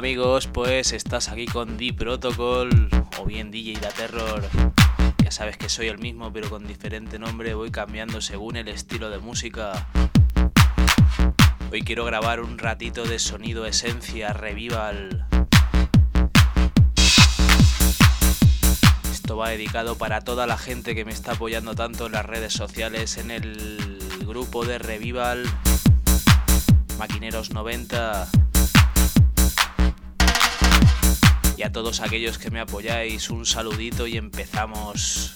Amigos, pues estás aquí con The Protocol o bien DJ Da Terror. Ya sabes que soy el mismo pero con diferente nombre, voy cambiando según el estilo de música. Hoy quiero grabar un ratito de sonido esencia revival. Esto va dedicado para toda la gente que me está apoyando tanto en las redes sociales, en el grupo de revival Maquineros 90 y a todos aquellos que me apoyáis un saludito y empezamos.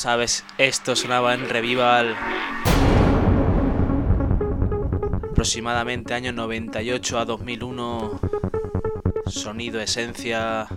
Sabes, esto sonaba en Revival. Aproximadamente año 98 a 2001. Sonido esencia.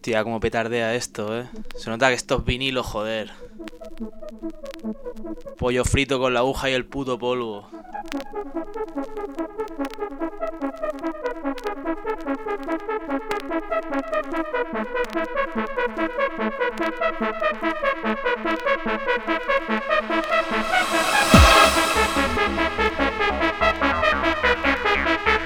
Hostia, como petardea esto, ¿eh? Se nota que esto es vinilo, joder. Pollo frito con la aguja y el puto polvo.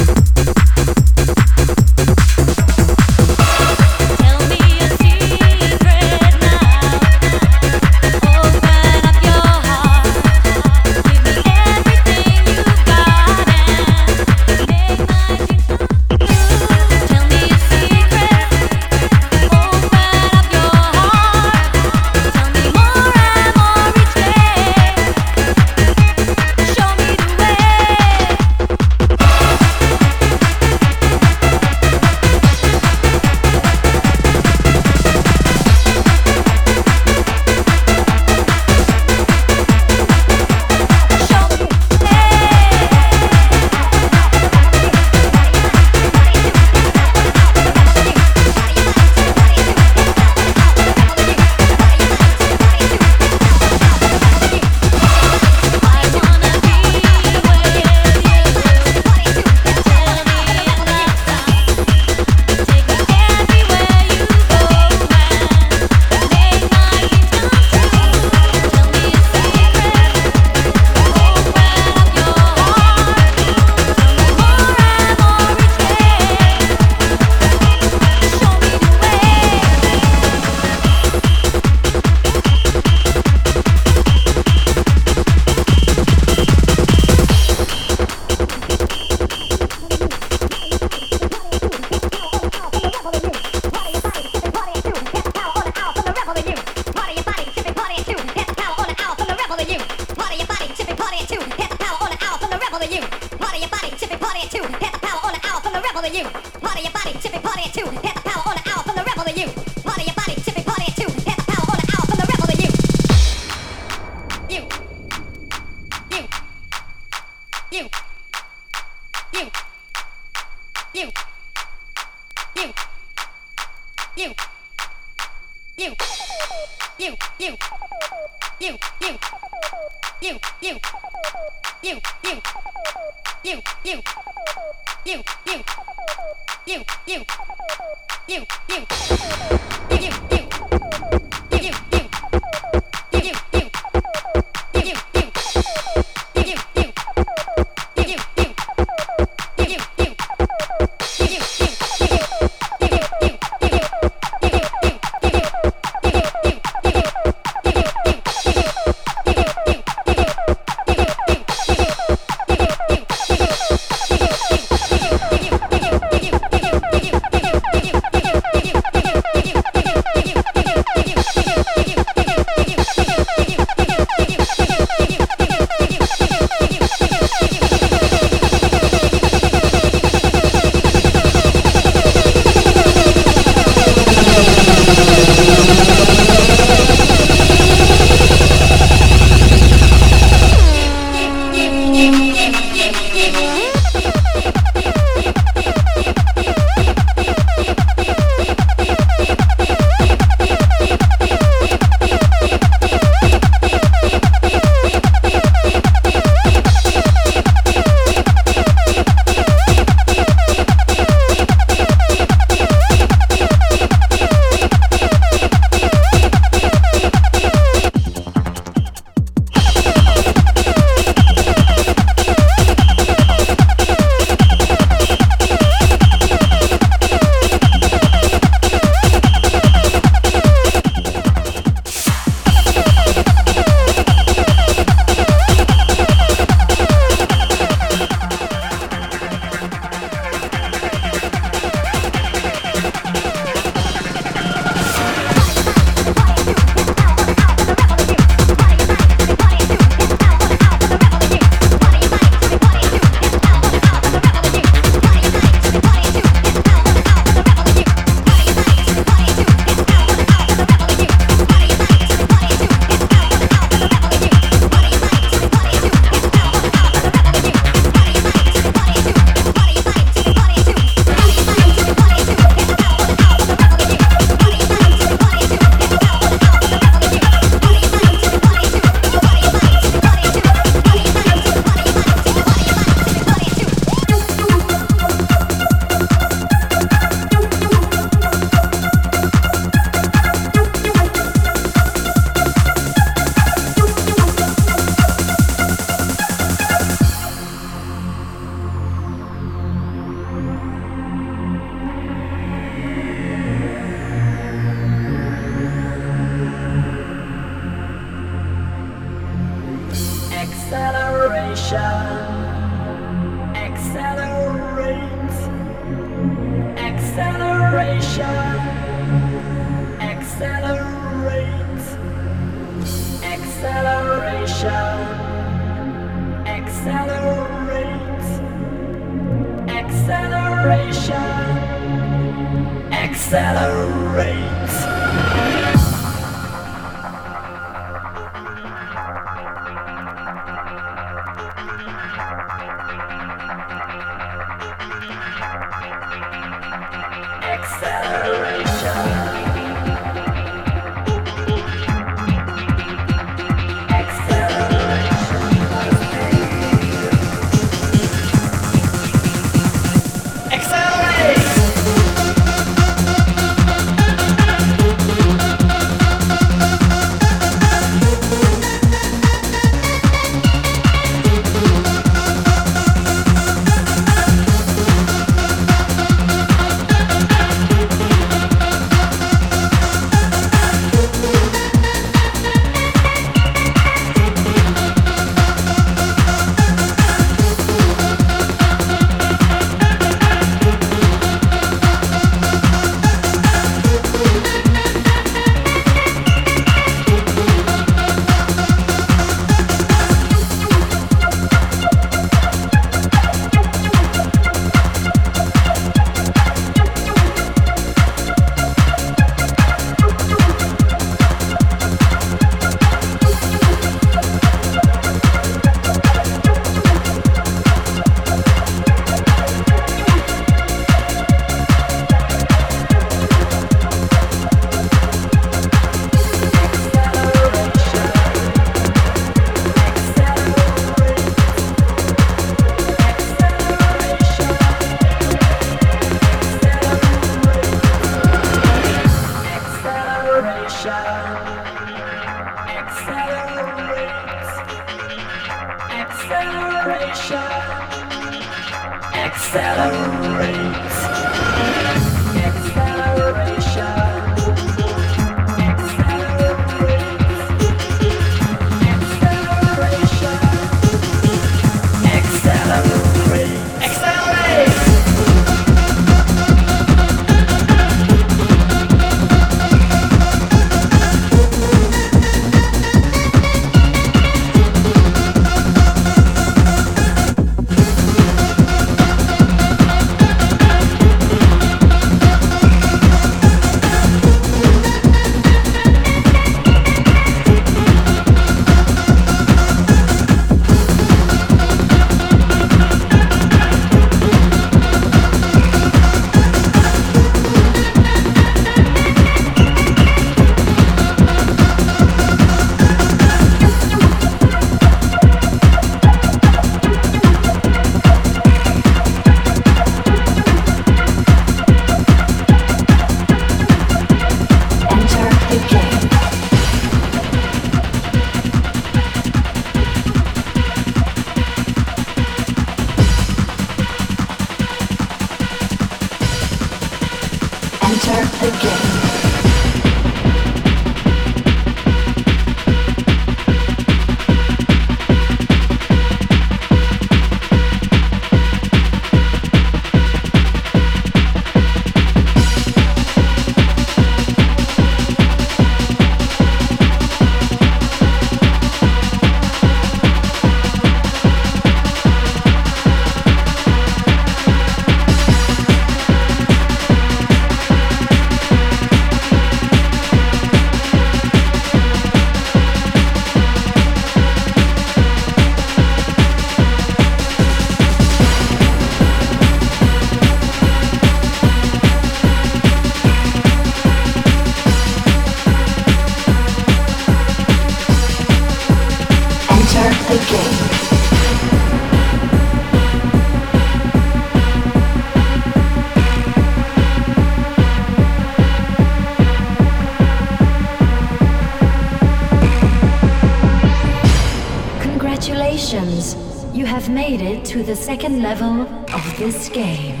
to the second level of this game.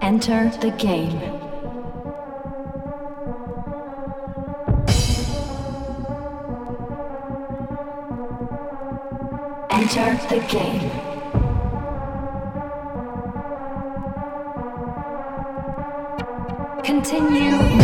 Enter the game. Enter the game. Continue